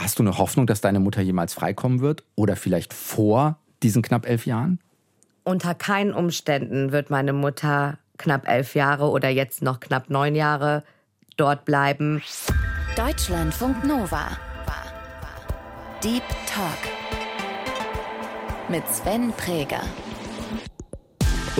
Hast du eine Hoffnung, dass deine Mutter jemals freikommen wird? Oder vielleicht vor diesen knapp elf Jahren? Unter keinen Umständen wird meine Mutter knapp elf Jahre oder jetzt noch knapp neun Jahre dort bleiben. Deutschlandfunk Nova. Deep Talk. Mit Sven Präger.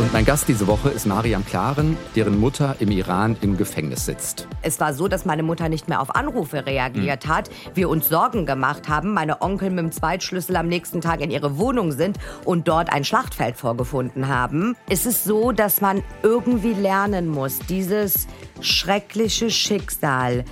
Und mein Gast diese Woche ist Mariam Klaren, deren Mutter im Iran im Gefängnis sitzt. Es war so, dass meine Mutter nicht mehr auf Anrufe reagiert Hm. hat, wir uns Sorgen gemacht haben, meine Onkel mit dem Zweitschlüssel am nächsten Tag in ihre Wohnung sind und dort ein Schlachtfeld vorgefunden haben. Es ist so, dass man irgendwie lernen muss, dieses schreckliche Schicksal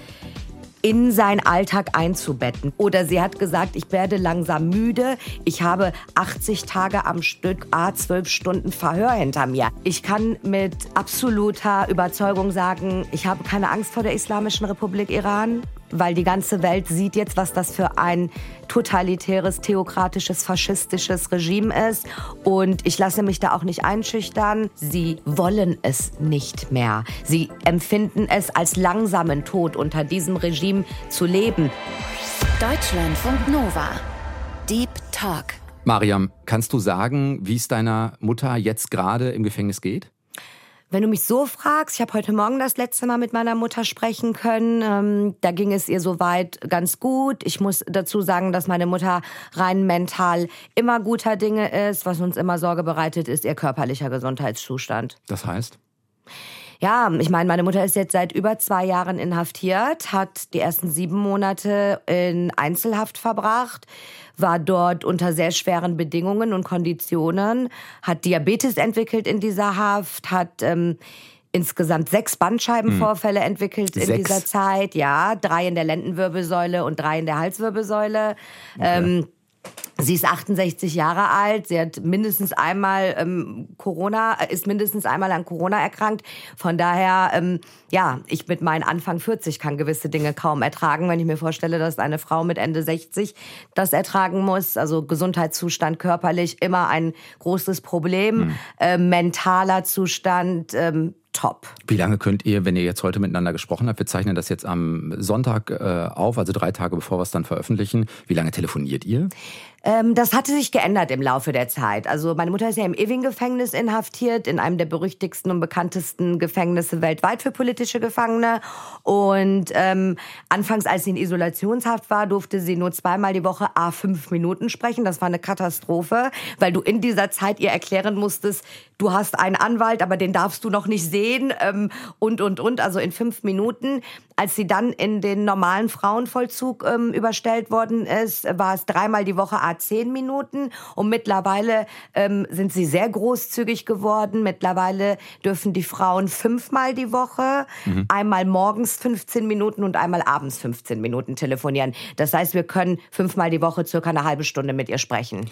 in seinen Alltag einzubetten. Oder sie hat gesagt, ich werde langsam müde. Ich habe 80 Tage am Stück, a 12 Stunden Verhör hinter mir. Ich kann mit absoluter Überzeugung sagen, ich habe keine Angst vor der Islamischen Republik Iran, weil die ganze Welt sieht jetzt, was das für ein totalitäres, theokratisches, faschistisches Regime ist. Und ich lasse mich da auch nicht einschüchtern. Sie wollen es nicht mehr. Sie empfinden es als langsamen Tod, unter diesem Regime zu leben. Deutschlandfunk Nova. Deep Talk. Mariam, kannst du sagen, wie es deiner Mutter jetzt gerade im Gefängnis geht? Wenn du mich so fragst, ich habe heute Morgen das letzte Mal mit meiner Mutter sprechen können. Ähm, da ging es ihr soweit ganz gut. Ich muss dazu sagen, dass meine Mutter rein mental immer guter Dinge ist. Was uns immer Sorge bereitet, ist ihr körperlicher Gesundheitszustand. Das heißt? Ja, ich meine, meine Mutter ist jetzt seit über zwei Jahren inhaftiert, hat die ersten sieben Monate in Einzelhaft verbracht, war dort unter sehr schweren Bedingungen und Konditionen, hat Diabetes entwickelt in dieser Haft, hat ähm, insgesamt sechs Bandscheibenvorfälle entwickelt in Sechs? dieser Zeit. Ja, drei in der Lendenwirbelsäule und drei in der Halswirbelsäule. Ähm, Sie ist 68 Jahre alt. Sie hat mindestens einmal ähm, Corona, äh, ist mindestens einmal an Corona erkrankt. Von daher, ähm, ja, ich mit meinen Anfang 40 kann gewisse Dinge kaum ertragen, wenn ich mir vorstelle, dass eine Frau mit Ende 60 das ertragen muss. Also Gesundheitszustand körperlich immer ein großes Problem. Äh, mentaler Zustand ähm, top. Wie lange könnt ihr, wenn ihr jetzt heute miteinander gesprochen habt, wir zeichnen das jetzt am Sonntag äh, auf, also drei Tage bevor wir es dann veröffentlichen, wie lange telefoniert ihr? Ähm, das hatte sich geändert im Laufe der Zeit. Also meine Mutter ist ja im Ewing-Gefängnis inhaftiert, in einem der berüchtigsten und bekanntesten Gefängnisse weltweit für politische Gefangene. Und ähm, anfangs, als sie in Isolationshaft war, durfte sie nur zweimal die Woche a fünf Minuten sprechen. Das war eine Katastrophe, weil du in dieser Zeit ihr erklären musstest, du hast einen Anwalt, aber den darfst du noch nicht sehen ähm, und, und, und. Also in fünf Minuten. Als sie dann in den normalen Frauenvollzug ähm, überstellt worden ist, war es dreimal die Woche a zehn Minuten. Und mittlerweile ähm, sind sie sehr großzügig geworden. Mittlerweile dürfen die Frauen fünfmal die Woche, einmal morgens 15 Minuten und einmal abends 15 Minuten telefonieren. Das heißt, wir können fünfmal die Woche circa eine halbe Stunde mit ihr sprechen.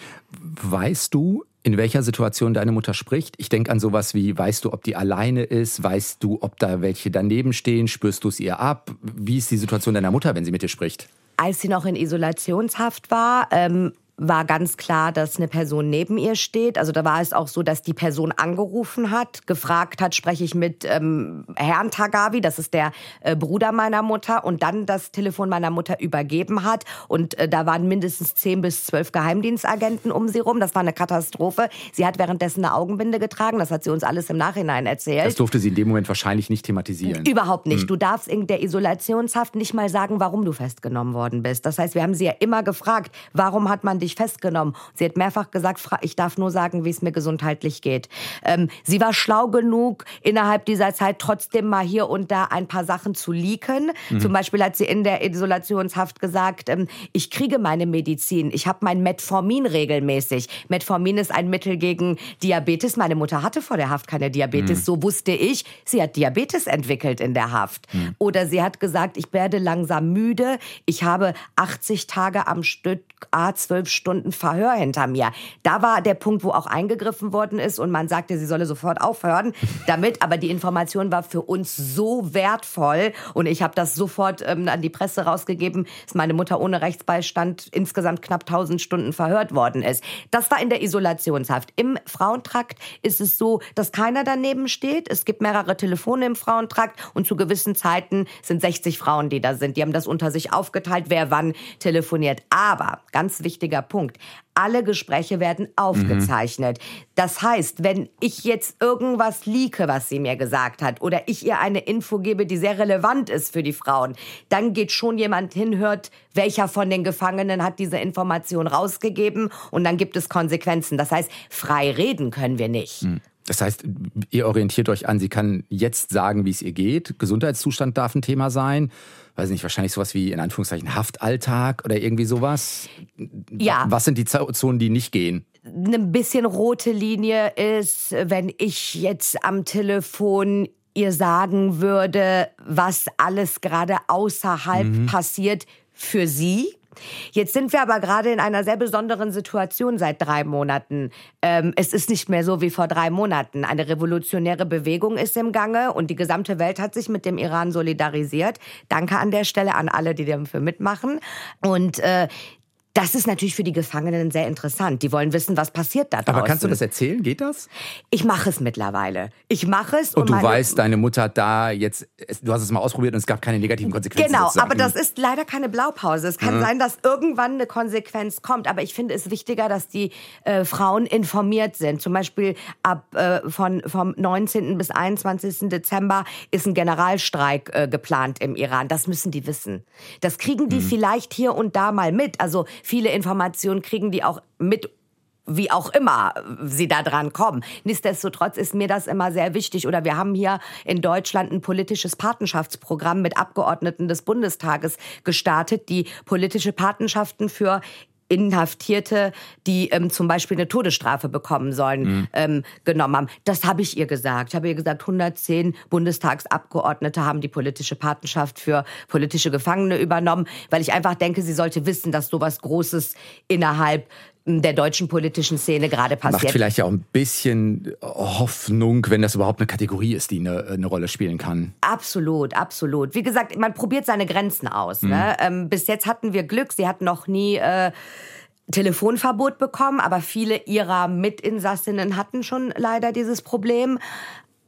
Weißt du, in welcher Situation deine Mutter spricht? Ich denke an sowas wie, weißt du, ob die alleine ist? Weißt du, ob da welche daneben stehen? Spürst du es ihr ab? Wie ist die Situation deiner Mutter, wenn sie mit dir spricht? Als sie noch in Isolationshaft war, ähm, war ganz klar, dass eine Person neben ihr steht. Also da war es auch so, dass die Person angerufen hat, gefragt hat, spreche ich mit ähm, Herrn Tagavi, das ist der äh, Bruder meiner Mutter, und dann das Telefon meiner Mutter übergeben hat. Und äh, da waren mindestens zehn bis zwölf Geheimdienstagenten um sie rum. Das war eine Katastrophe. Sie hat währenddessen eine Augenbinde getragen. Das hat sie uns alles im Nachhinein erzählt. Das durfte sie in dem Moment wahrscheinlich nicht thematisieren. Überhaupt nicht. Du darfst in der Isolationshaft nicht mal sagen, warum du festgenommen worden bist. Das heißt, wir haben sie ja immer gefragt, warum hat man dich festgenommen? Sie hat mehrfach gesagt, ich darf nur sagen, wie es mir gesundheitlich geht. Ähm, sie war schlau genug, innerhalb dieser Zeit trotzdem mal hier und da ein paar Sachen zu leaken. Zum Beispiel hat sie in der Isolationshaft gesagt, ähm, ich kriege meine Medizin, ich habe mein Metformin regelmäßig. Metformin ist ein Mittel gegen Diabetes. Meine Mutter hatte vor der Haft keine Diabetes, so wusste ich. Sie hat Diabetes entwickelt in der Haft. Oder sie hat gesagt, ich werde langsam müde, ich habe 80 Tage am Stück, a 12 Stunden Verhör hinter mir. Da war der Punkt, wo auch eingegriffen worden ist und man sagte, sie solle sofort aufhören damit. Aber die Information war für uns so wertvoll und ich habe das sofort ähm, an die Presse rausgegeben, dass meine Mutter ohne Rechtsbeistand insgesamt knapp 1000 Stunden verhört worden ist. Das war in der Isolationshaft. Im Frauentrakt ist es so, dass keiner daneben steht. Es gibt mehrere Telefone im Frauentrakt und zu gewissen Zeiten sind 60 Frauen, die da sind. Die haben das unter sich aufgeteilt, wer wann telefoniert. Aber, ganz wichtiger Punkt, alle Gespräche werden aufgezeichnet. Mhm. Das heißt, wenn ich jetzt irgendwas lieke, was sie mir gesagt hat, oder ich ihr eine Info gebe, die sehr relevant ist für die Frauen, dann geht schon jemand hin, hört, welcher von den Gefangenen hat diese Information rausgegeben und dann gibt es Konsequenzen. Das heißt, frei reden können wir nicht. Mhm. Das heißt, ihr orientiert euch an, sie kann jetzt sagen, wie es ihr geht. Gesundheitszustand darf ein Thema sein. Weiß nicht, wahrscheinlich sowas wie in Anführungszeichen Haftalltag oder irgendwie sowas. Ja. Was sind die Zonen, die nicht gehen? Eine bisschen rote Linie ist, wenn ich jetzt am Telefon ihr sagen würde, was alles gerade außerhalb mhm. passiert für sie Jetzt sind wir aber gerade in einer sehr besonderen Situation seit drei Monaten. Ähm, es ist nicht mehr so wie vor drei Monaten. Eine revolutionäre Bewegung ist im Gange und die gesamte Welt hat sich mit dem Iran solidarisiert. Danke an der Stelle an alle, die dafür mitmachen. Und äh, das ist natürlich für die Gefangenen sehr interessant. Die wollen wissen, was passiert da draußen. Aber kannst du das erzählen? Geht das? Ich mache es mittlerweile. Ich mache es. Und, und du weißt, deine Mutter hat da jetzt, du hast es mal ausprobiert und es gab keine negativen Konsequenzen. Genau, sozusagen. aber das ist leider keine Blaupause. Es kann mhm. sein, dass irgendwann eine Konsequenz kommt. Aber ich finde es wichtiger, dass die äh, Frauen informiert sind. Zum Beispiel ab äh, von, vom 19. bis 21. Dezember ist ein Generalstreik äh, geplant im Iran. Das müssen die wissen. Das kriegen die mhm. vielleicht hier und da mal mit. Also viele Informationen kriegen die auch mit wie auch immer sie da dran kommen. Nichtsdestotrotz ist mir das immer sehr wichtig. Oder wir haben hier in Deutschland ein politisches Patenschaftsprogramm mit Abgeordneten des Bundestages gestartet, die politische Patenschaften für Inhaftierte, die ähm, zum Beispiel eine Todesstrafe bekommen sollen, mhm. ähm, genommen haben. Das habe ich ihr gesagt. Ich habe ihr gesagt, 110 Bundestagsabgeordnete haben die politische Patenschaft für politische Gefangene übernommen, weil ich einfach denke, sie sollte wissen, dass sowas Großes innerhalb der deutschen politischen Szene gerade passiert. Macht vielleicht ja auch ein bisschen Hoffnung, wenn das überhaupt eine Kategorie ist, die eine, eine Rolle spielen kann. Absolut, absolut. Wie gesagt, man probiert seine Grenzen aus. Mhm. Ne? Ähm, bis jetzt hatten wir Glück, sie hat noch nie... Äh, Telefonverbot bekommen, aber viele ihrer Mitinsassinnen hatten schon leider dieses Problem.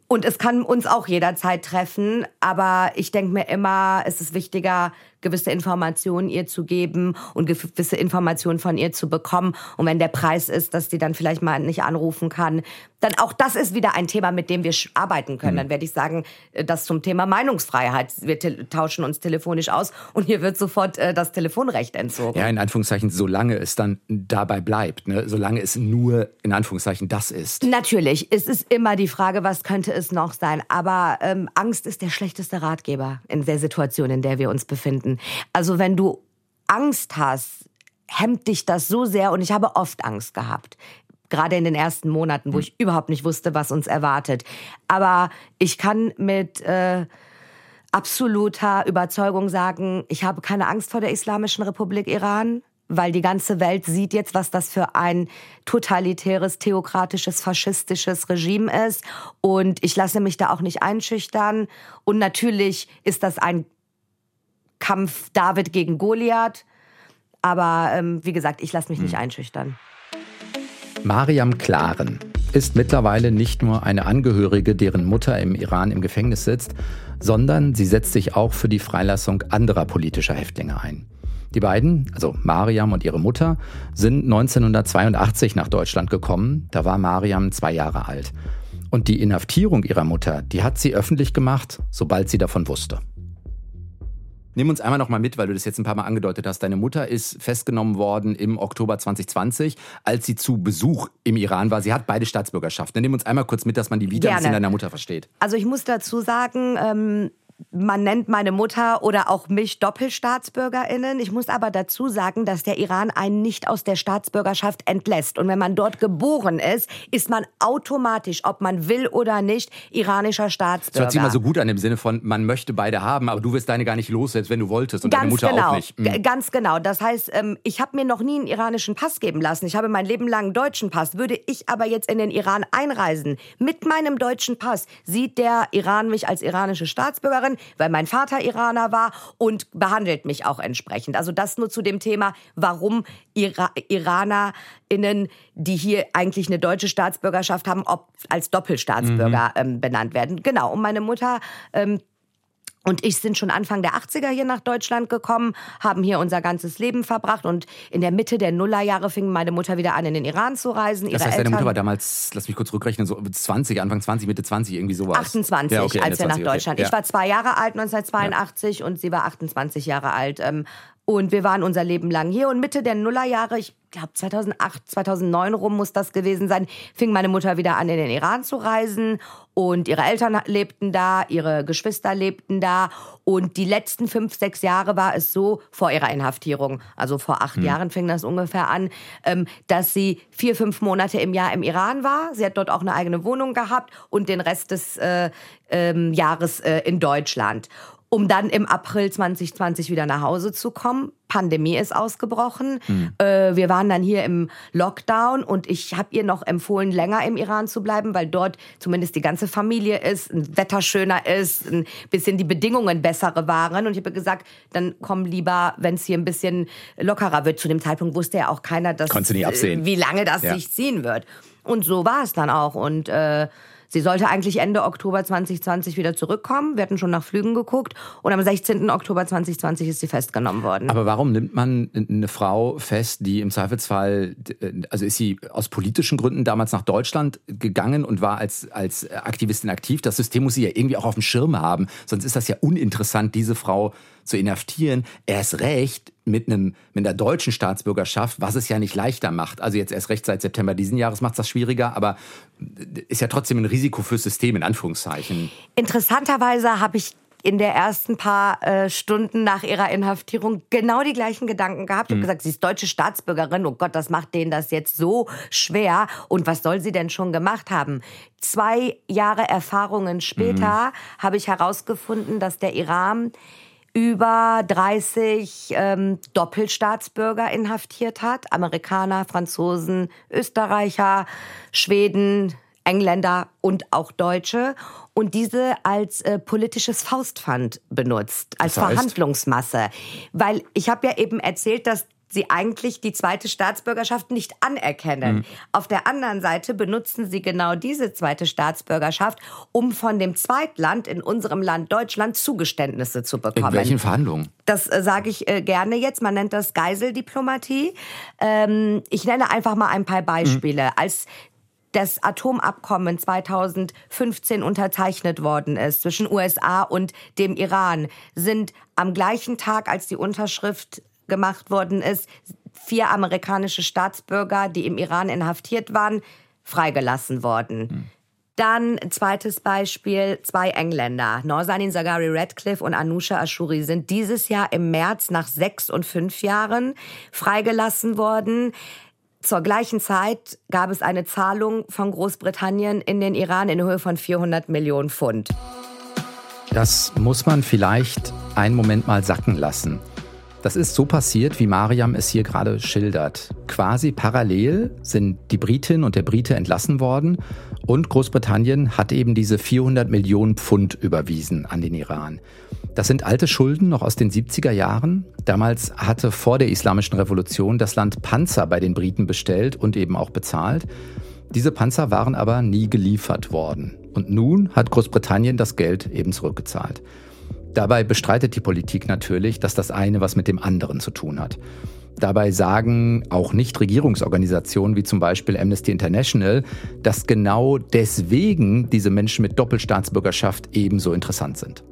Und es kann uns auch jederzeit treffen, aber ich denke mir immer, es ist wichtiger, gewisse Informationen ihr zu geben und gewisse Informationen von ihr zu bekommen. Und wenn der Preis ist, dass sie dann vielleicht mal nicht anrufen kann, dann auch das ist wieder ein Thema, mit dem wir arbeiten können. Mhm. Dann werde ich sagen, äh, das zum Thema Meinungsfreiheit. Wir tauschen uns telefonisch aus und hier wird sofort äh, das Telefonrecht entzogen. Ja, in Anführungszeichen, solange es dann dabei bleibt, ne? solange es nur in Anführungszeichen das ist. Natürlich, es ist immer die Frage, was könnte es noch sein. Aber ähm, Angst ist der schlechteste Ratgeber in der Situation, in der wir uns befinden finden. Also wenn du Angst hast, hemmt dich das so sehr und ich habe oft Angst gehabt. Gerade in den ersten Monaten, wo hm. ich überhaupt nicht wusste, was uns erwartet. Aber ich kann mit äh, absoluter Überzeugung sagen, ich habe keine Angst vor der Islamischen Republik Iran, weil die ganze Welt sieht jetzt, was das für ein totalitäres, theokratisches, faschistisches Regime ist. Und ich lasse mich da auch nicht einschüchtern. Und natürlich ist das ein Kampf David gegen Goliath. Aber ähm, wie gesagt, ich lasse mich nicht hm. einschüchtern. Mariam Klaren ist mittlerweile nicht nur eine Angehörige, deren Mutter im Iran im Gefängnis sitzt, sondern sie setzt sich auch für die Freilassung anderer politischer Häftlinge ein. Die beiden, also Mariam und ihre Mutter, sind 1982 nach Deutschland gekommen. Da war Mariam zwei Jahre alt. Und die Inhaftierung ihrer Mutter, die hat sie öffentlich gemacht, sobald sie davon wusste. Nimm uns einmal noch mal mit, weil du das jetzt ein paar Mal angedeutet hast. Deine Mutter ist festgenommen worden im Oktober 2020, als sie zu Besuch im Iran war. Sie hat beide Staatsbürgerschaften. Nimm uns einmal kurz mit, dass man die Wiedersehen deiner Mutter versteht. Also ich muss dazu sagen, ähm man nennt meine Mutter oder auch mich Doppelstaatsbürgerinnen. Ich muss aber dazu sagen, dass der Iran einen nicht aus der Staatsbürgerschaft entlässt. Und wenn man dort geboren ist, ist man automatisch, ob man will oder nicht, iranischer Staatsbürger. Das hört sich mal so gut an im Sinne von, man möchte beide haben, aber du wirst deine gar nicht los, selbst wenn du wolltest und Ganz deine Mutter genau. auch nicht. Mhm. Ganz genau. Das heißt, ähm, ich habe mir noch nie einen iranischen Pass geben lassen. Ich habe mein Leben lang einen deutschen Pass. Würde ich aber jetzt in den Iran einreisen mit meinem deutschen Pass, sieht der Iran mich als iranische Staatsbürgerin, weil mein Vater Iraner war und behandelt mich auch entsprechend. Also das nur zu dem Thema, warum Ira IranerInnen, die hier eigentlich eine deutsche Staatsbürgerschaft haben, ob als Doppelstaatsbürger mhm. ähm, benannt werden. Genau. Und meine Mutter ähm, und ich sind schon Anfang der 80er hier nach Deutschland gekommen, haben hier unser ganzes Leben verbracht und in der Mitte der Nullerjahre fing meine Mutter wieder an, in den Iran zu reisen. Ihre das heißt, deine Mutter war damals, lass mich kurz rückrechnen, so 20, Anfang 20, Mitte 20, irgendwie sowas. 28, ja, okay, als wir 20, nach Deutschland. Okay. Ich war zwei Jahre alt 1982 ja. und sie war 28 Jahre alt. Ähm, und wir waren unser Leben lang hier. Und Mitte der Nullerjahre, ich glaube 2008, 2009 rum muss das gewesen sein, fing meine Mutter wieder an, in den Iran zu reisen. Und ihre Eltern lebten da, ihre Geschwister lebten da. Und die letzten fünf, sechs Jahre war es so, vor ihrer Inhaftierung, also vor acht hm. Jahren fing das ungefähr an, ähm, dass sie vier, fünf Monate im Jahr im Iran war. Sie hat dort auch eine eigene Wohnung gehabt und den Rest des äh, ähm, Jahres äh, in Deutschland um dann im April 2020 wieder nach Hause zu kommen. Pandemie ist ausgebrochen. Mhm. Äh, wir waren dann hier im Lockdown und ich habe ihr noch empfohlen, länger im Iran zu bleiben, weil dort zumindest die ganze Familie ist, ein Wetter schöner ist, ein bisschen die Bedingungen bessere waren. Und ich habe gesagt, dann komm lieber, wenn es hier ein bisschen lockerer wird. Zu dem Zeitpunkt wusste ja auch keiner, dass, äh, wie lange das ja. sich ziehen wird. Und so war es dann auch. Und äh, Sie sollte eigentlich Ende Oktober 2020 wieder zurückkommen. Wir hatten schon nach Flügen geguckt. Und am 16. Oktober 2020 ist sie festgenommen worden. Aber warum nimmt man eine Frau fest, die im Zweifelsfall, also ist sie aus politischen Gründen damals nach Deutschland gegangen und war als, als Aktivistin aktiv? Das System muss sie ja irgendwie auch auf dem Schirm haben. Sonst ist das ja uninteressant, diese Frau zu inhaftieren. Erst recht mit einem mit einer deutschen Staatsbürgerschaft, was es ja nicht leichter macht. Also jetzt erst recht seit September diesen Jahres macht es das schwieriger, aber ist ja trotzdem ein Risiko fürs System in Anführungszeichen. Interessanterweise habe ich in der ersten paar äh, Stunden nach ihrer Inhaftierung genau die gleichen Gedanken gehabt. Ich habe mhm. gesagt, sie ist deutsche Staatsbürgerin. Oh Gott, das macht denen das jetzt so schwer. Und was soll sie denn schon gemacht haben? Zwei Jahre Erfahrungen später mhm. habe ich herausgefunden, dass der Iran über 30 ähm, Doppelstaatsbürger inhaftiert hat. Amerikaner, Franzosen, Österreicher, Schweden, Engländer und auch Deutsche. Und diese als äh, politisches Faustpfand benutzt, als das heißt? Verhandlungsmasse. Weil ich habe ja eben erzählt, dass sie eigentlich die zweite Staatsbürgerschaft nicht anerkennen. Mhm. Auf der anderen Seite benutzen sie genau diese zweite Staatsbürgerschaft, um von dem Zweitland in unserem Land Deutschland Zugeständnisse zu bekommen. In welchen Verhandlungen? Das äh, sage ich äh, gerne jetzt. Man nennt das Geiseldiplomatie. Ähm, ich nenne einfach mal ein paar Beispiele. Mhm. Als das Atomabkommen 2015 unterzeichnet worden ist zwischen USA und dem Iran, sind am gleichen Tag, als die Unterschrift gemacht worden ist, vier amerikanische Staatsbürger, die im Iran inhaftiert waren, freigelassen worden. Hm. Dann zweites Beispiel, zwei Engländer, Norsanin Zagari Radcliffe und Anusha Ashuri, sind dieses Jahr im März nach sechs und fünf Jahren freigelassen worden. Zur gleichen Zeit gab es eine Zahlung von Großbritannien in den Iran in Höhe von 400 Millionen Pfund. Das muss man vielleicht einen Moment mal sacken lassen. Das ist so passiert, wie Mariam es hier gerade schildert. Quasi parallel sind die Britin und der Brite entlassen worden und Großbritannien hat eben diese 400 Millionen Pfund überwiesen an den Iran. Das sind alte Schulden noch aus den 70er Jahren. Damals hatte vor der Islamischen Revolution das Land Panzer bei den Briten bestellt und eben auch bezahlt. Diese Panzer waren aber nie geliefert worden. Und nun hat Großbritannien das Geld eben zurückgezahlt. Dabei bestreitet die Politik natürlich, dass das eine was mit dem anderen zu tun hat. Dabei sagen auch Nichtregierungsorganisationen wie zum Beispiel Amnesty International, dass genau deswegen diese Menschen mit Doppelstaatsbürgerschaft ebenso interessant sind.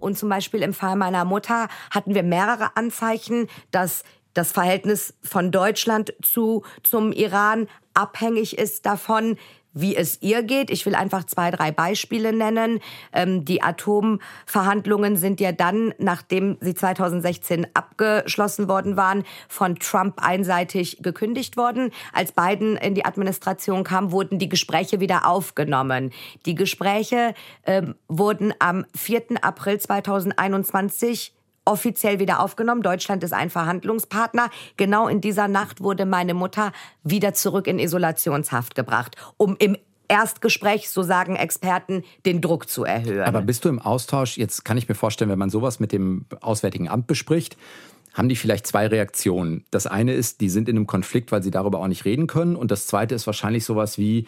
Und zum Beispiel im Fall meiner Mutter hatten wir mehrere Anzeichen, dass das Verhältnis von Deutschland zu, zum Iran abhängig ist davon, wie es ihr geht. Ich will einfach zwei, drei Beispiele nennen. Ähm, die Atomverhandlungen sind ja dann, nachdem sie 2016 abgeschlossen worden waren, von Trump einseitig gekündigt worden. Als Biden in die Administration kam, wurden die Gespräche wieder aufgenommen. Die Gespräche ähm, wurden am 4. April 2021 offiziell wieder aufgenommen. Deutschland ist ein Verhandlungspartner. Genau in dieser Nacht wurde meine Mutter wieder zurück in Isolationshaft gebracht, um im Erstgespräch, so sagen Experten, den Druck zu erhöhen. Aber bist du im Austausch? Jetzt kann ich mir vorstellen, wenn man sowas mit dem Auswärtigen Amt bespricht, haben die vielleicht zwei Reaktionen. Das eine ist, die sind in einem Konflikt, weil sie darüber auch nicht reden können. Und das zweite ist wahrscheinlich sowas wie,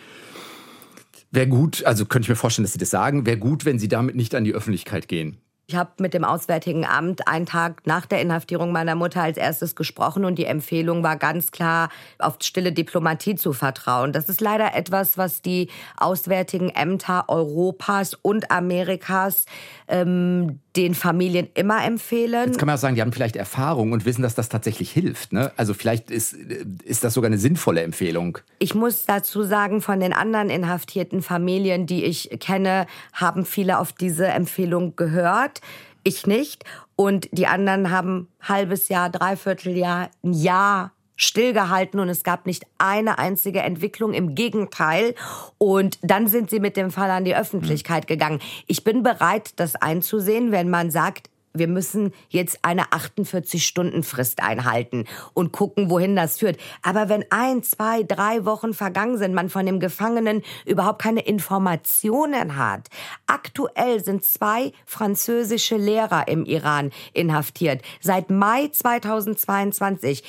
wäre gut, also könnte ich mir vorstellen, dass sie das sagen, wäre gut, wenn sie damit nicht an die Öffentlichkeit gehen. Ich habe mit dem Auswärtigen Amt einen Tag nach der Inhaftierung meiner Mutter als erstes gesprochen und die Empfehlung war ganz klar, auf stille Diplomatie zu vertrauen. Das ist leider etwas, was die Auswärtigen Ämter Europas und Amerikas ähm, den Familien immer empfehlen. Jetzt kann man auch sagen, die haben vielleicht Erfahrung und wissen, dass das tatsächlich hilft. Ne? Also vielleicht ist, ist das sogar eine sinnvolle Empfehlung. Ich muss dazu sagen, von den anderen inhaftierten Familien, die ich kenne, haben viele auf diese Empfehlung gehört. Ich nicht. Und die anderen haben halbes Jahr, dreiviertel Jahr, ein Jahr stillgehalten und es gab nicht eine einzige Entwicklung. Im Gegenteil. Und dann sind sie mit dem Fall an die Öffentlichkeit gegangen. Ich bin bereit, das einzusehen, wenn man sagt, wir müssen jetzt eine 48-Stunden-Frist einhalten und gucken, wohin das führt. Aber wenn ein, zwei, drei Wochen vergangen sind, man von dem Gefangenen überhaupt keine Informationen hat. Aktuell sind zwei französische Lehrer im Iran inhaftiert. Seit Mai 2022.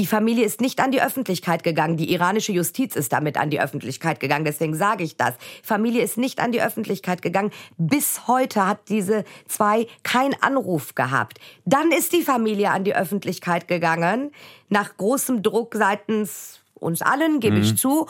Die Familie ist nicht an die Öffentlichkeit gegangen. Die iranische Justiz ist damit an die Öffentlichkeit gegangen. Deswegen sage ich das. Familie ist nicht an die Öffentlichkeit gegangen. Bis heute hat diese zwei keinen Anruf gehabt. Dann ist die Familie an die Öffentlichkeit gegangen. Nach großem Druck seitens uns allen, gebe mhm. ich zu.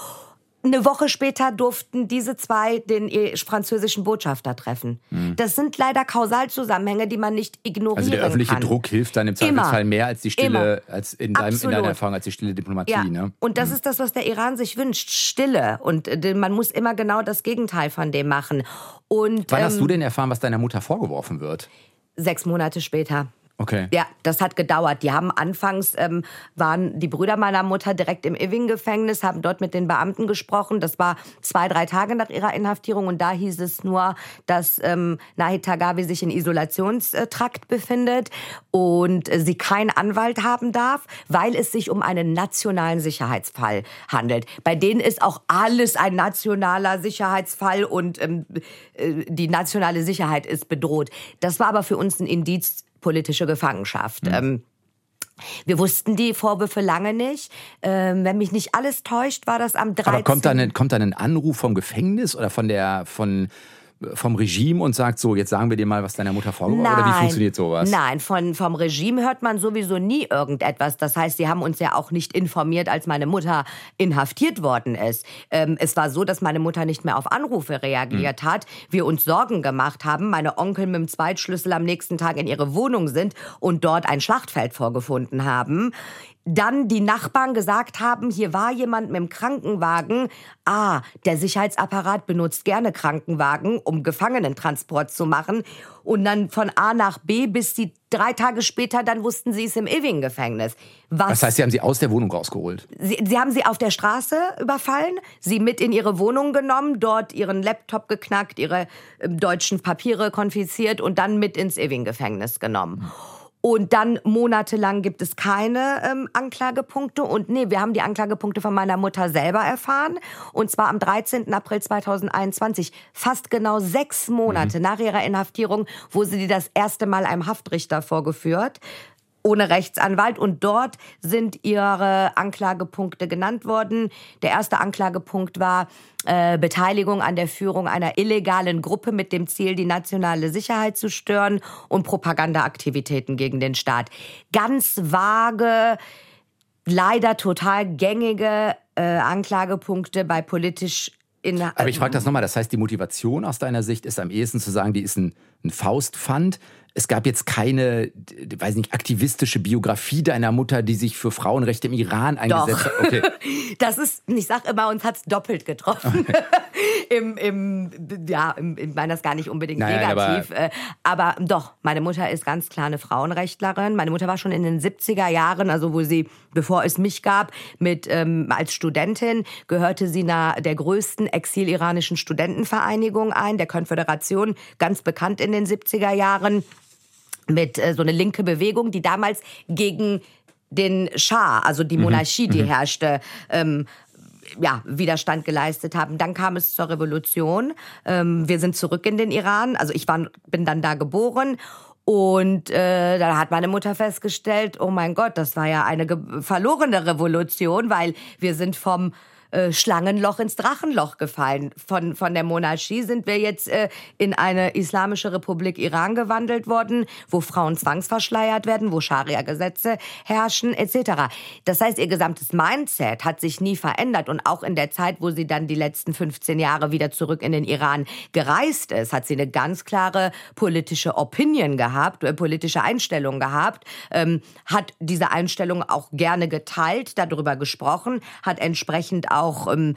Eine Woche später durften diese zwei den französischen Botschafter treffen. Mhm. Das sind leider Kausalzusammenhänge, die man nicht ignorieren kann. Also der öffentliche kann. Druck hilft dann im Zweifelsfall mehr als die stille, Immer. als in, deinem, in, deiner Erfahrung als die stille Diplomatie. Ja. Ne? Und das mhm. ist das, was der Iran sich wünscht, Stille. Und äh, man muss immer genau das Gegenteil von dem machen. Und, Wann ähm, hast du denn erfahren, was deiner Mutter vorgeworfen wird? Sechs Monate später. Okay. Ja, das hat gedauert. Die haben anfangs, ähm, waren die Brüder meiner Mutter direkt im Ewing-Gefängnis, haben dort mit den Beamten gesprochen. Das war zwei, drei Tage nach ihrer Inhaftierung und da hieß es nur, dass ähm, Nahid Tagavi sich in Isolationstrakt befindet und sie keinen Anwalt haben darf, weil es sich um einen nationalen Sicherheitsfall handelt. Bei denen ist auch alles ein nationaler Sicherheitsfall und ähm, äh, die nationale Sicherheit ist bedroht. Das war aber für uns ein Indiz politische Gefangenschaft. Mhm. Ähm, wir wussten die Vorwürfe lange nicht. Ähm, wenn mich nicht alles täuscht, war das am 13. Aber kommt dann, kommt dann ein Anruf vom Gefängnis oder von der, von, vom Regime und sagt so, jetzt sagen wir dir mal, was deiner Mutter vorgeworfen Oder wie funktioniert sowas? Nein, von, vom Regime hört man sowieso nie irgendetwas. Das heißt, sie haben uns ja auch nicht informiert, als meine Mutter inhaftiert worden ist. Ähm, es war so, dass meine Mutter nicht mehr auf Anrufe reagiert mhm. hat. Wir uns Sorgen gemacht haben. Meine Onkel mit dem Zweitschlüssel am nächsten Tag in ihre Wohnung sind und dort ein Schlachtfeld vorgefunden haben dann die Nachbarn gesagt haben, hier war jemand mit dem Krankenwagen. Ah, der Sicherheitsapparat benutzt gerne Krankenwagen, um Gefangenentransport zu machen. Und dann von A nach B, bis sie drei Tage später, dann wussten sie es im Ewing-Gefängnis. Was, das heißt, sie haben sie aus der Wohnung rausgeholt? Sie, sie haben sie auf der Straße überfallen, sie mit in ihre Wohnung genommen, dort ihren Laptop geknackt, ihre äh, deutschen Papiere konfisziert und dann mit ins Ewing-Gefängnis genommen. Hm. Und dann monatelang gibt es keine ähm, Anklagepunkte. Und nee, wir haben die Anklagepunkte von meiner Mutter selber erfahren. Und zwar am 13. April 2021, fast genau sechs Monate mhm. nach ihrer Inhaftierung, wo sie die das erste Mal einem Haftrichter vorgeführt ohne Rechtsanwalt und dort sind ihre Anklagepunkte genannt worden. Der erste Anklagepunkt war äh, Beteiligung an der Führung einer illegalen Gruppe mit dem Ziel, die nationale Sicherheit zu stören und Propagandaaktivitäten gegen den Staat. Ganz vage, leider total gängige äh, Anklagepunkte bei politisch in, Aber ich frage das nochmal, das heißt, die Motivation aus deiner Sicht ist am ehesten zu sagen, die ist ein, ein Faustpfand. Es gab jetzt keine, weiß nicht, aktivistische Biografie deiner Mutter, die sich für Frauenrechte im Iran eingesetzt Doch. hat. Okay. Das ist, ich sag immer, uns hat's doppelt getroffen. Im, im, ja, im, ich meine das gar nicht unbedingt Nein, nein, negativ. äh, aber, doch, meine Mutter ist ganz klar eine Frauenrechtlerin. Meine Mutter war schon in den 70er Jahren, also wo sie, bevor es mich gab, mit ähm, als Studentin gehörte sie einer der größten exiliranischen Studentenvereinigung ein, der Konföderation, ganz bekannt in den 70er Jahren mit äh, so eine linke Bewegung, die damals gegen den Schah, also die Monarchie, die herrschte, ähm, ja, Widerstand geleistet haben. Dann kam es zur Revolution. Ähm, wir sind zurück in den Iran. Also ich war, bin dann da geboren. Und äh, da hat meine Mutter festgestellt, oh mein Gott, das war ja eine verlorene Revolution, weil wir sind vom äh, Schlangenloch ins Drachenloch gefallen. Von, von der Monarchie sind wir jetzt äh, in eine islamische Republik Iran gewandelt worden, wo Frauen zwangsverschleiert werden, wo Scharia-Gesetze herrschen, etc. Das heißt, ihr gesamtes Mindset hat sich nie verändert. Und auch in der Zeit, wo sie dann die letzten 15 Jahre wieder zurück in den Iran gereist ist, hat sie eine ganz klare politische Opinion gehabt, äh, politische Einstellung gehabt, ähm, hat diese Einstellung auch gerne geteilt, darüber gesprochen, hat entsprechend auch ähm,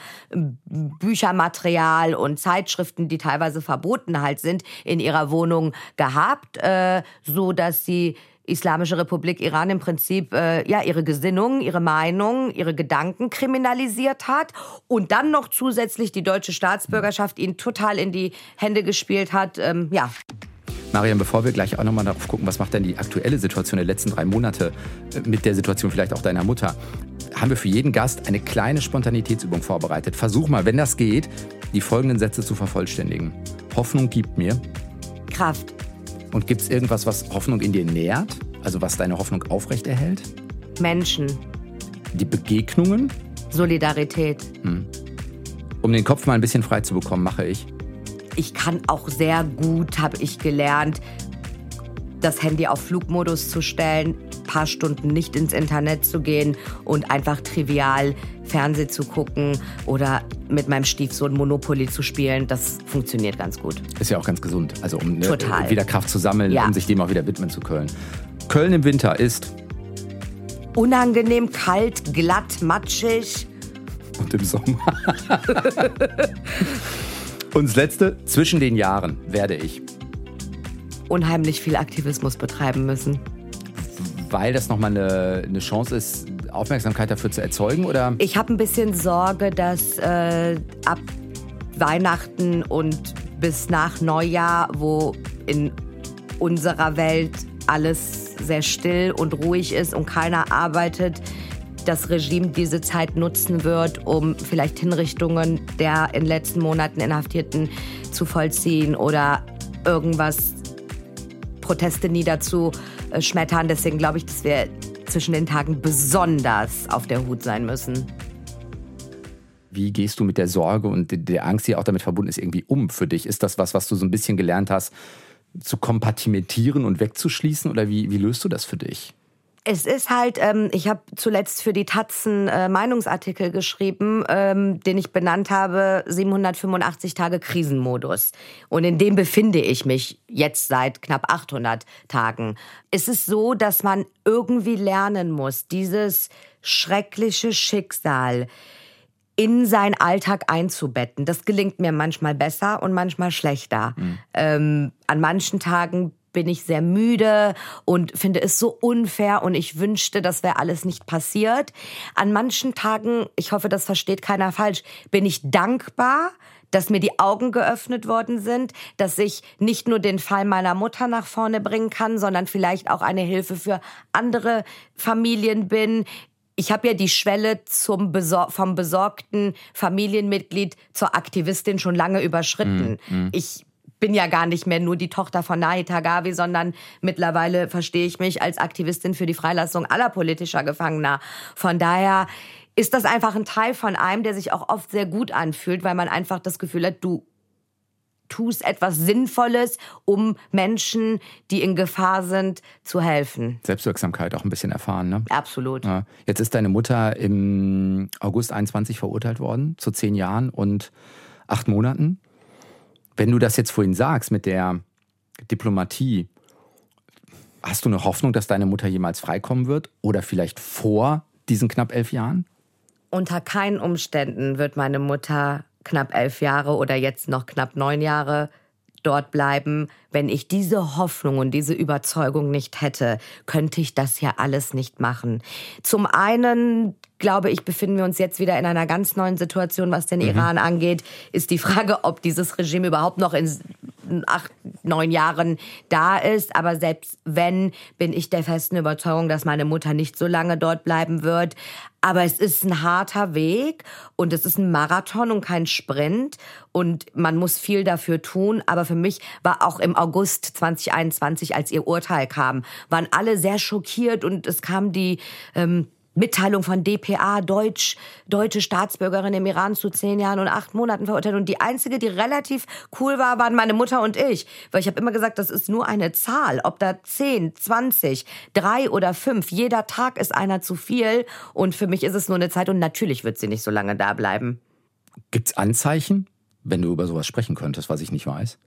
Büchermaterial und Zeitschriften, die teilweise verboten halt sind, in ihrer Wohnung gehabt, äh, so dass sie Islamische Republik Iran im Prinzip äh, ja ihre Gesinnung, ihre Meinung, ihre Gedanken kriminalisiert hat und dann noch zusätzlich die deutsche Staatsbürgerschaft ihnen total in die Hände gespielt hat. Ähm, ja, Mariam, bevor wir gleich auch nochmal darauf gucken, was macht denn die aktuelle Situation der letzten drei Monate äh, mit der Situation vielleicht auch deiner Mutter, haben wir für jeden Gast eine kleine Spontanitätsübung vorbereitet. Versuch mal, wenn das geht, die folgenden Sätze zu vervollständigen. Hoffnung gibt mir. Kraft, Und gibt es irgendwas, was Hoffnung in dir nährt? Also was deine Hoffnung aufrechterhält? Menschen, Die Begegnungen? Solidarität. Um den Kopf mal ein bisschen frei zu bekommen, mache ich. Ich kann auch sehr gut, habe ich gelernt, das Handy auf Flugmodus zu stellen, paar Stunden nicht ins Internet zu gehen und einfach trivial Fernseh zu gucken oder mit meinem Stiefsohn Monopoly zu spielen. Das funktioniert ganz gut. Ist ja auch ganz gesund. Also um ne, wieder Kraft zu sammeln, Ja. um sich dem auch wieder widmen zu können. Köln im Winter ist Unangenehm, kalt, glatt, matschig. und im Sommer. und das letzte, zwischen den Jahren werde ich, Unheimlich viel Aktivismus betreiben müssen. weil das nochmal eine, eine Chance ist, Aufmerksamkeit dafür zu erzeugen oder Ich habe ein bisschen Sorge, dass äh, ab Weihnachten und bis nach Neujahr, wo in unserer Welt alles sehr still und ruhig ist und keiner arbeitet, das Regime diese Zeit nutzen wird, um vielleicht Hinrichtungen der in den letzten Monaten Inhaftierten zu vollziehen oder irgendwas Proteste niederzuschmettern. Deswegen glaube ich, dass wir zwischen den Tagen besonders auf der Hut sein müssen. wie gehst du mit der Sorge und der Angst, die auch damit verbunden ist, irgendwie um für dich? Ist das was, was du so ein bisschen gelernt hast, zu kompartimentieren und wegzuschließen oder wie, wie löst du das für dich? Es ist halt, ähm, ich habe zuletzt für die Tatzen äh, Meinungsartikel geschrieben, ähm, den ich benannt habe 785 Tage Krisenmodus. Und in dem befinde ich mich jetzt seit knapp 800 Tagen. Es ist so, dass man irgendwie lernen muss, dieses schreckliche Schicksal in seinen Alltag einzubetten. Das gelingt mir manchmal besser und manchmal schlechter. Ähm, an manchen Tagen bin ich sehr müde und finde es so unfair und ich wünschte, das wäre alles nicht passiert. An manchen Tagen, ich hoffe, das versteht keiner falsch, bin ich dankbar, dass mir die Augen geöffnet worden sind, dass ich nicht nur den Fall meiner Mutter nach vorne bringen kann, sondern vielleicht auch eine Hilfe für andere Familien bin. Ich habe ja die Schwelle zum Besor vom besorgten Familienmitglied zur Aktivistin schon lange überschritten. Ich bin ja gar nicht mehr nur die Tochter von Nahi Tagavi, sondern mittlerweile verstehe ich mich als Aktivistin für die Freilassung aller politischer Gefangener. Von daher ist das einfach ein Teil von einem, der sich auch oft sehr gut anfühlt, weil man einfach das Gefühl hat, du tust etwas Sinnvolles, um Menschen, die in Gefahr sind, zu helfen. Selbstwirksamkeit auch ein bisschen erfahren, ne? Absolut. Ja. Jetzt ist deine Mutter im August 21 verurteilt worden zu zehn Jahren und acht Monaten. Wenn du das jetzt vorhin sagst mit der Diplomatie Hast du eine Hoffnung, dass deine Mutter jemals freikommen wird? Oder vielleicht vor diesen knapp elf Jahren? Unter keinen Umständen wird meine Mutter knapp elf Jahre oder jetzt noch knapp neun Jahre dort bleiben. Wenn ich diese Hoffnung und diese Überzeugung nicht hätte, könnte ich das ja alles nicht machen. Zum einen glaube ich, befinden wir uns jetzt wieder in einer ganz neuen Situation, was den mhm. Iran angeht. Ist die Frage, ob dieses Regime überhaupt noch in acht, neun Jahren da ist. Aber selbst wenn, bin ich der festen Überzeugung, dass meine Mutter nicht so lange dort bleiben wird. Aber es ist ein harter Weg und es ist ein Marathon und kein Sprint und man muss viel dafür tun. Aber für mich war auch im August 2021, als ihr Urteil kam, waren alle sehr schockiert und es kam die ähm, Mitteilung von DPA, Deutsch, deutsche Staatsbürgerin im Iran zu zehn Jahren und acht Monaten verurteilt. Und die einzige, die relativ cool war, waren meine Mutter und ich. Weil ich habe immer gesagt, das ist nur eine Zahl. Ob da zehn, zwanzig, drei oder fünf, jeder Tag ist einer zu viel. Und für mich ist es nur eine Zeit und natürlich wird sie nicht so lange da bleiben. Gibt's Anzeichen, wenn du über sowas sprechen könntest, was ich nicht weiß?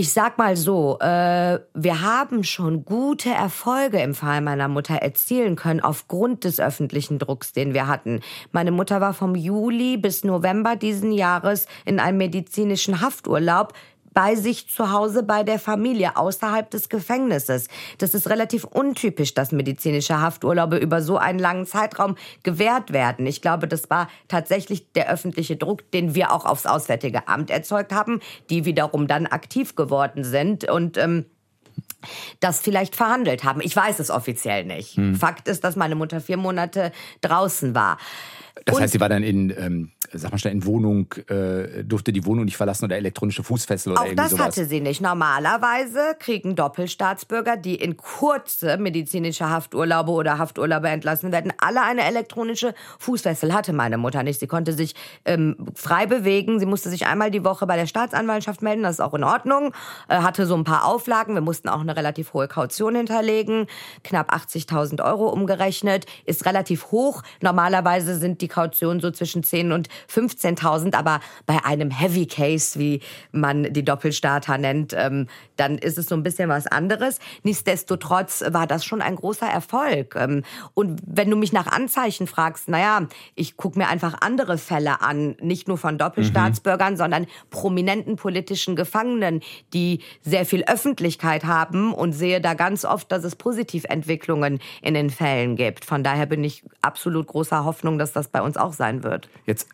Ich sag mal so, äh, wir haben schon gute Erfolge im Fall meiner Mutter erzielen können aufgrund des öffentlichen Drucks, den wir hatten. Meine Mutter war vom Juli bis November diesen Jahres in einem medizinischen Hafturlaub bei sich zu Hause bei der Familie außerhalb des Gefängnisses. Das ist relativ untypisch, dass medizinische Hafturlaube über so einen langen Zeitraum gewährt werden. Ich glaube, das war tatsächlich der öffentliche Druck, den wir auch aufs Auswärtige Amt erzeugt haben, die wiederum dann aktiv geworden sind und ähm, das vielleicht verhandelt haben. Ich weiß es offiziell nicht. Hm. Fakt ist, dass meine Mutter vier Monate draußen war. Das und heißt, sie war dann in ähm, sag mal schnell, in Wohnung, äh, durfte die Wohnung nicht verlassen oder elektronische Fußfessel oder Auch irgendwie das sowas. hatte sie nicht. Normalerweise kriegen Doppelstaatsbürger, die in kurze medizinische Hafturlaube oder Hafturlaube entlassen werden, alle eine elektronische Fußfessel. Hatte meine Mutter nicht. Sie konnte sich ähm, frei bewegen. Sie musste sich einmal die Woche bei der Staatsanwaltschaft melden. Das ist auch in Ordnung. Äh, hatte so ein paar Auflagen. Wir mussten auch eine relativ hohe Kaution hinterlegen. Knapp 80.000 Euro umgerechnet. Ist relativ hoch. Normalerweise sind die Kautionen so zwischen 10 und 15.000, aber bei einem Heavy Case, wie man die Doppelstarter nennt, ähm, dann ist es so ein bisschen was anderes. Nichtsdestotrotz war das schon ein großer Erfolg. Ähm, und wenn du mich nach Anzeichen fragst, naja, ich gucke mir einfach andere Fälle an, nicht nur von Doppelstaatsbürgern, mhm. sondern prominenten politischen Gefangenen, die sehr viel Öffentlichkeit haben und sehe da ganz oft, dass es Positiventwicklungen in den Fällen gibt. Von daher bin ich absolut großer Hoffnung, dass das bei uns auch sein wird. Jetzt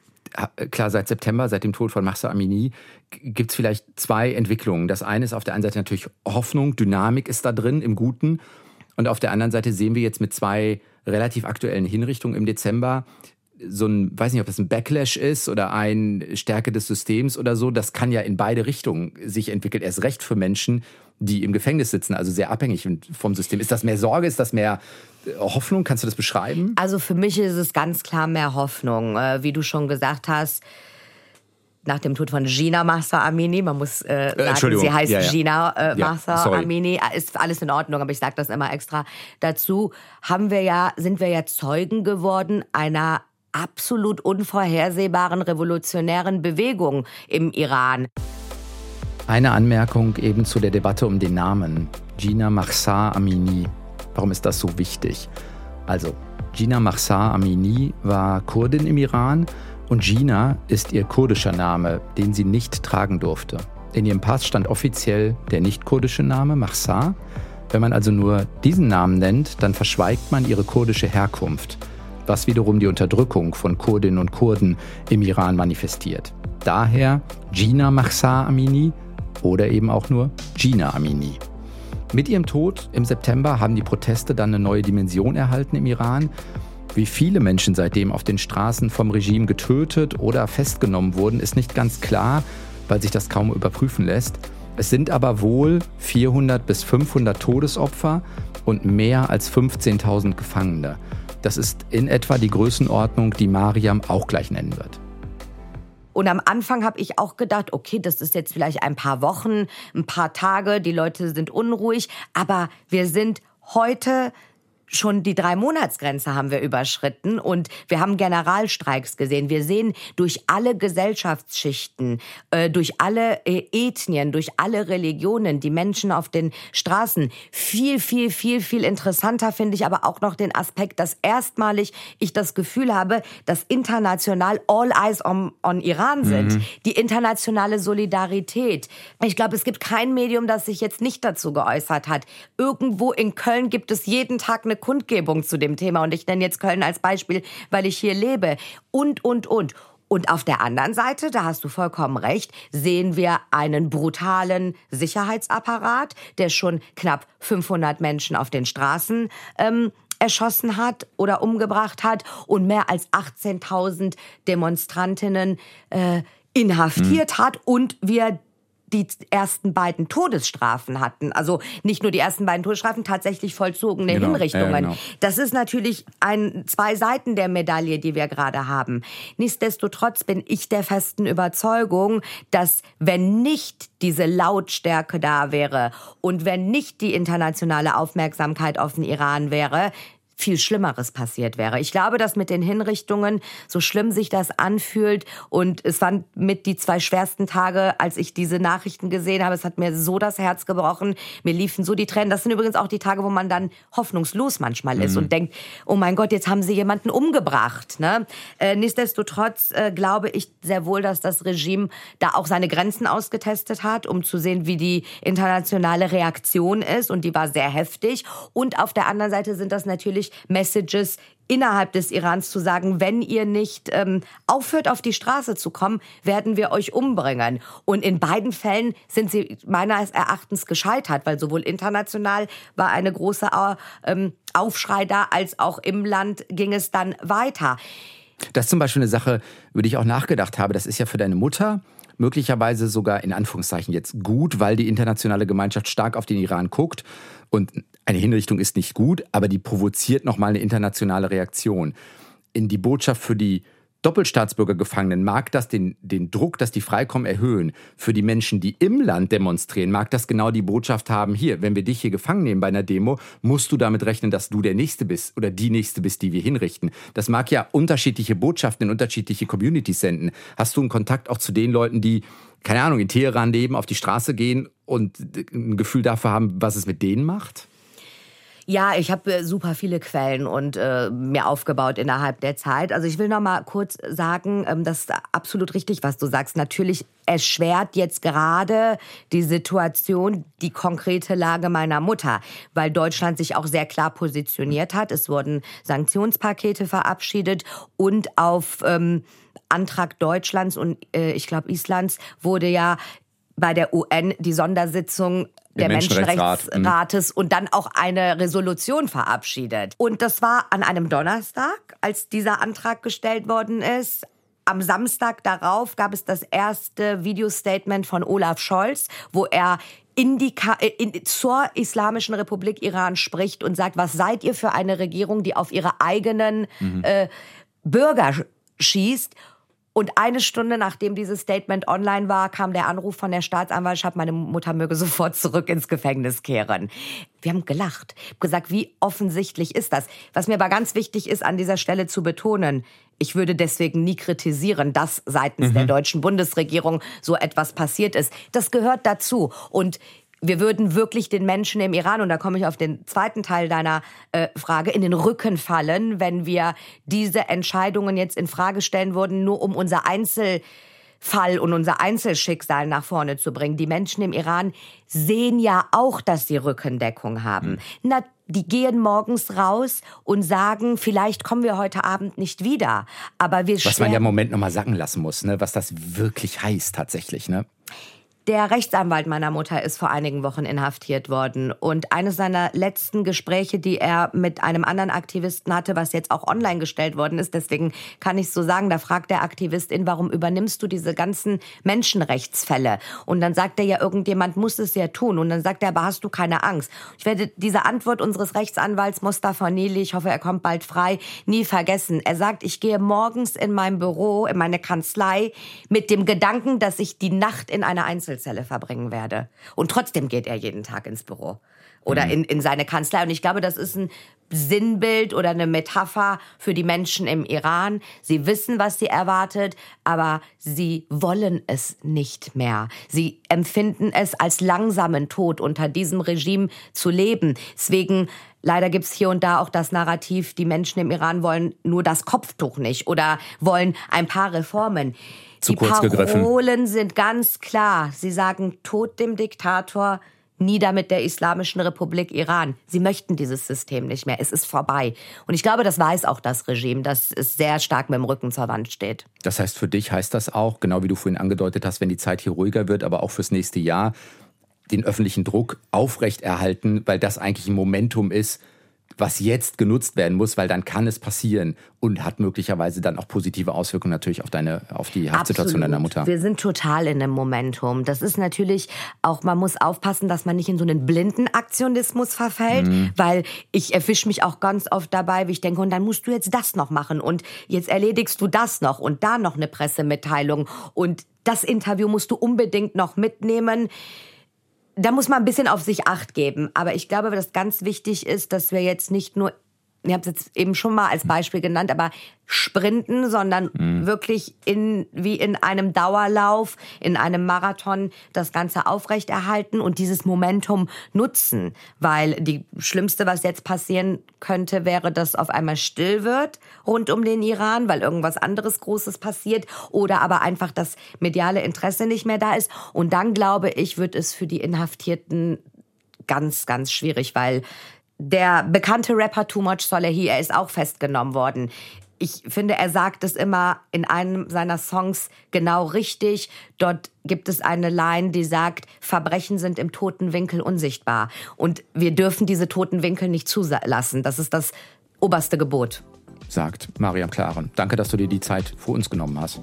klar, seit September, seit dem Tod von Mahsa Amini, gibt es vielleicht zwei Entwicklungen. Das eine ist auf der einen Seite natürlich Hoffnung, Dynamik ist da drin im Guten. Und auf der anderen Seite sehen wir jetzt mit zwei relativ aktuellen Hinrichtungen im Dezember so ein, weiß nicht, ob das ein Backlash ist oder ein Stärke des Systems oder so. Das kann ja in beide Richtungen sich entwickeln. Erst recht für Menschen, die im Gefängnis sitzen, also sehr abhängig vom System. Ist das mehr Sorge? Ist das mehr Hoffnung? Kannst du das beschreiben? Also für mich ist es ganz klar mehr Hoffnung. Äh, wie du schon gesagt hast, nach dem Tod von Gina Mahsa Amini, man muss äh, äh sagen, sie heißt ja, ja. Gina äh, ja, Amini, äh, ist alles in Ordnung, aber ich sage das immer extra dazu, haben wir ja, sind wir ja Zeugen geworden einer absolut unvorhersehbaren revolutionären Bewegung im Iran. Eine Anmerkung eben zu der Debatte um den Namen. Gina Mahsa Amini. Warum ist das so wichtig? Also, Gina Mahsa Amini war Kurdin im Iran und Gina ist ihr kurdischer Name, den sie nicht tragen durfte. In ihrem Pass stand offiziell der nicht kurdische Name Mahsa. Wenn man also nur diesen Namen nennt, dann verschweigt man ihre kurdische Herkunft, was wiederum die Unterdrückung von Kurdinnen und Kurden im Iran manifestiert. Daher Gina Mahsa Amini oder eben auch nur Gina Amini. Mit ihrem Tod im September haben die Proteste dann eine neue Dimension erhalten im Iran. Wie viele Menschen seitdem auf den Straßen vom Regime getötet oder festgenommen wurden, ist nicht ganz klar, weil sich das kaum überprüfen lässt. Es sind aber wohl 400 bis 500 Todesopfer und mehr als 15.000 Gefangene. Das ist in etwa die Größenordnung, die Mariam auch gleich nennen wird. Und am Anfang habe ich auch gedacht, okay, das ist jetzt vielleicht ein paar Wochen, ein paar Tage, die Leute sind unruhig, aber wir sind heute schon die Drei-Monats-Grenze haben wir überschritten und wir haben Generalstreiks gesehen. Wir sehen durch alle Gesellschaftsschichten, äh, durch alle äh, Ethnien, durch alle Religionen die Menschen auf den Straßen. Viel, viel, viel, viel interessanter finde ich aber auch noch den Aspekt, dass erstmalig ich das Gefühl habe, dass international all eyes on, on Iran sind. Mhm. Die internationale Solidarität. Ich glaube, es gibt kein Medium, das sich jetzt nicht dazu geäußert hat. Irgendwo in Köln gibt es jeden Tag eine Kundgebung zu dem Thema. Und ich nenne jetzt Köln als Beispiel, weil ich hier lebe. Und, und, und. Und auf der anderen Seite, da hast du vollkommen recht, sehen wir einen brutalen Sicherheitsapparat, der schon knapp 500 Menschen auf den Straßen ähm, erschossen hat oder umgebracht hat und mehr als 18.000 Demonstrantinnen äh, inhaftiert mhm. hat und wir die ersten beiden Todesstrafen hatten. Also nicht nur die ersten beiden Todesstrafen, tatsächlich vollzogene genau, Hinrichtungen. Ja, genau. Das ist natürlich ein, zwei Seiten der Medaille, die wir gerade haben. Nichtsdestotrotz bin ich der festen Überzeugung, dass wenn nicht diese Lautstärke da wäre und wenn nicht die internationale Aufmerksamkeit auf den Iran wäre, viel Schlimmeres passiert wäre. Ich glaube, dass mit den Hinrichtungen, so schlimm sich das anfühlt, und es waren mit die zwei schwersten Tage, als ich diese Nachrichten gesehen habe. Es hat mir so das Herz gebrochen. Mir liefen so die Tränen. Das sind übrigens auch die Tage, wo man dann hoffnungslos manchmal ist mhm. und denkt, oh mein Gott, jetzt haben sie jemanden umgebracht. Ne? Äh, nichtsdestotrotz äh, glaube ich sehr wohl, dass das Regime da auch seine Grenzen ausgetestet hat, um zu sehen, wie die internationale Reaktion ist. Und die war sehr heftig. Und auf der anderen Seite sind das natürlich durch Messages innerhalb des Irans zu sagen, wenn ihr nicht ähm, aufhört, auf die Straße zu kommen, werden wir euch umbringen. Und in beiden Fällen sind sie meines Erachtens gescheitert, weil sowohl international war eine große ähm, Aufschrei da, als auch im Land ging es dann weiter. Das ist zum Beispiel eine Sache, über die ich auch nachgedacht habe. Das ist ja für deine Mutter möglicherweise sogar in Anführungszeichen jetzt gut, weil die internationale Gemeinschaft stark auf den Iran guckt. Und eine Hinrichtung ist nicht gut, aber die provoziert nochmal eine internationale Reaktion. In die Botschaft für die Doppelstaatsbürgergefangenen mag das den, den Druck, dass die freikommen, erhöhen. Für die Menschen, die im Land demonstrieren, mag das genau die Botschaft haben, hier, wenn wir dich hier gefangen nehmen bei einer Demo, musst du damit rechnen, dass du der Nächste bist oder die Nächste bist, die wir hinrichten. Das mag ja unterschiedliche Botschaften in unterschiedliche Communities senden. Hast du einen Kontakt auch zu den Leuten, die, keine Ahnung, in Teheran leben, auf die Straße gehen und ein Gefühl dafür haben, was es mit denen macht? Ja, ich habe äh, super viele Quellen und äh, mir aufgebaut innerhalb der Zeit. Also ich will noch mal kurz sagen, ähm, das ist absolut richtig, was du sagst. Natürlich erschwert jetzt gerade die Situation die konkrete Lage meiner Mutter, weil Deutschland sich auch sehr klar positioniert hat. Es wurden Sanktionspakete verabschiedet und auf ähm, Antrag Deutschlands und äh, ich glaube Islands wurde ja bei der UN die Sondersitzung der Menschenrechtsrates mhm. und dann auch eine Resolution verabschiedet. Und das war an einem Donnerstag, als dieser Antrag gestellt worden ist. Am Samstag darauf gab es das erste Videostatement von Olaf Scholz, wo er in die, äh, in, zur Islamischen Republik Iran spricht und sagt, was seid ihr für eine Regierung, die auf ihre eigenen mhm. äh, Bürger schießt? Und eine Stunde nachdem dieses Statement online war, kam der Anruf von der Staatsanwaltschaft, meine Mutter möge sofort zurück ins Gefängnis kehren. Wir haben gelacht, gesagt, wie offensichtlich ist das? Was mir aber ganz wichtig ist, an dieser Stelle zu betonen, ich würde deswegen nie kritisieren, dass seitens mhm. der deutschen Bundesregierung so etwas passiert ist. Das gehört dazu. Und wir würden wirklich den Menschen im Iran, und da komme ich auf den zweiten Teil deiner äh, Frage, in den Rücken fallen, wenn wir diese Entscheidungen jetzt in Frage stellen würden, nur um unser Einzelfall und unser Einzelschicksal nach vorne zu bringen. Die Menschen im Iran sehen ja auch, dass sie Rückendeckung haben. Mhm. Na, die gehen morgens raus und sagen, vielleicht kommen wir heute Abend nicht wieder. Aber wir Was man ja im Moment noch mal sacken lassen muss, ne? was das wirklich heißt tatsächlich. Ne? Der Rechtsanwalt meiner Mutter ist vor einigen Wochen inhaftiert worden. Und eines seiner letzten Gespräche, die er mit einem anderen Aktivisten hatte, was jetzt auch online gestellt worden ist, deswegen kann ich es so sagen, da fragt der Aktivistin, warum übernimmst du diese ganzen Menschenrechtsfälle? Und dann sagt er ja, irgendjemand muss es ja tun. Und dann sagt er, aber hast du keine Angst? Ich werde diese Antwort unseres Rechtsanwalts Mustafa Nili, ich hoffe, er kommt bald frei, nie vergessen. Er sagt, ich gehe morgens in mein Büro, in meine Kanzlei mit dem Gedanken, dass ich die Nacht in einer Einzel Einzelzelle verbringen werde. Und trotzdem geht er jeden Tag ins Büro. Oder in, in seine Kanzlei. Und ich glaube, das ist ein Sinnbild oder eine Metapher für die Menschen im Iran. Sie wissen, was sie erwartet, aber sie wollen es nicht mehr. Sie empfinden es als langsamen Tod, unter diesem Regime zu leben. Deswegen Leider gibt's hier und da auch das Narrativ, die Menschen im Iran wollen nur das Kopftuch nicht oder wollen ein paar Reformen. Zu die kurz Parolen gegriffen. sind ganz klar. Sie sagen Tod dem Diktator, nieder mit der Islamischen Republik Iran. Sie möchten dieses System nicht mehr. Es ist vorbei. Und ich glaube, das weiß auch das Regime, dass es sehr stark mit dem Rücken zur Wand steht. Das heißt, für dich heißt das auch, genau wie du vorhin angedeutet hast, wenn die Zeit hier ruhiger wird, aber auch fürs nächste Jahr, den öffentlichen Druck aufrechterhalten, weil das eigentlich ein Momentum ist, was jetzt genutzt werden muss, weil dann kann es passieren und hat möglicherweise dann auch positive Auswirkungen natürlich auf deine, auf die Haftsituation deiner Mutter. Wir sind total in einem Momentum. Das ist natürlich auch, man muss aufpassen, dass man nicht in so einen blinden Aktionismus verfällt, Mhm. weil ich erwische mich auch ganz oft dabei, wie ich denke, und dann musst du jetzt das noch machen und jetzt erledigst du das noch und da noch eine Pressemitteilung und das Interview musst du unbedingt noch mitnehmen da muss man ein bisschen auf sich acht geben. Aber ich glaube, was ganz wichtig ist, dass wir jetzt nicht nur, ich habe es jetzt eben schon mal als Beispiel genannt, aber sprinten, sondern wirklich in, wie in einem Dauerlauf, in einem Marathon das Ganze aufrechterhalten und dieses Momentum nutzen. Weil die Schlimmste, was jetzt passieren könnte, wäre, dass auf einmal still wird rund um den Iran, weil irgendwas anderes Großes passiert oder aber einfach das mediale Interesse nicht mehr da ist. Und dann glaube ich, wird es für die Inhaftierten ganz, ganz schwierig, weil der bekannte Rapper Too Much Solehi, er ist auch festgenommen worden. Ich finde, er sagt es immer in einem seiner Songs genau richtig. Dort gibt es eine Line, die sagt, Verbrechen sind im toten Winkel unsichtbar. Und wir dürfen diese toten Winkel nicht zulassen. Das ist das oberste Gebot. Sagt Mariam Klaren. Danke, dass du dir die Zeit für uns genommen hast.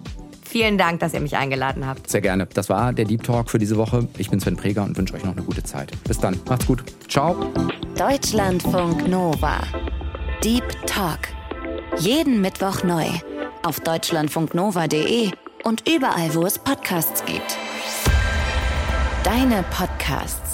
Vielen Dank, dass ihr mich eingeladen habt. Sehr gerne. Das war der Deep Talk für diese Woche. Ich bin Sven Preger und wünsche euch noch eine gute Zeit. Bis dann. Macht's gut. Ciao. Deutschlandfunk Nova. Deep Talk. Jeden Mittwoch neu. Auf deutschlandfunknova.de und überall, wo es Podcasts gibt. Deine Podcasts.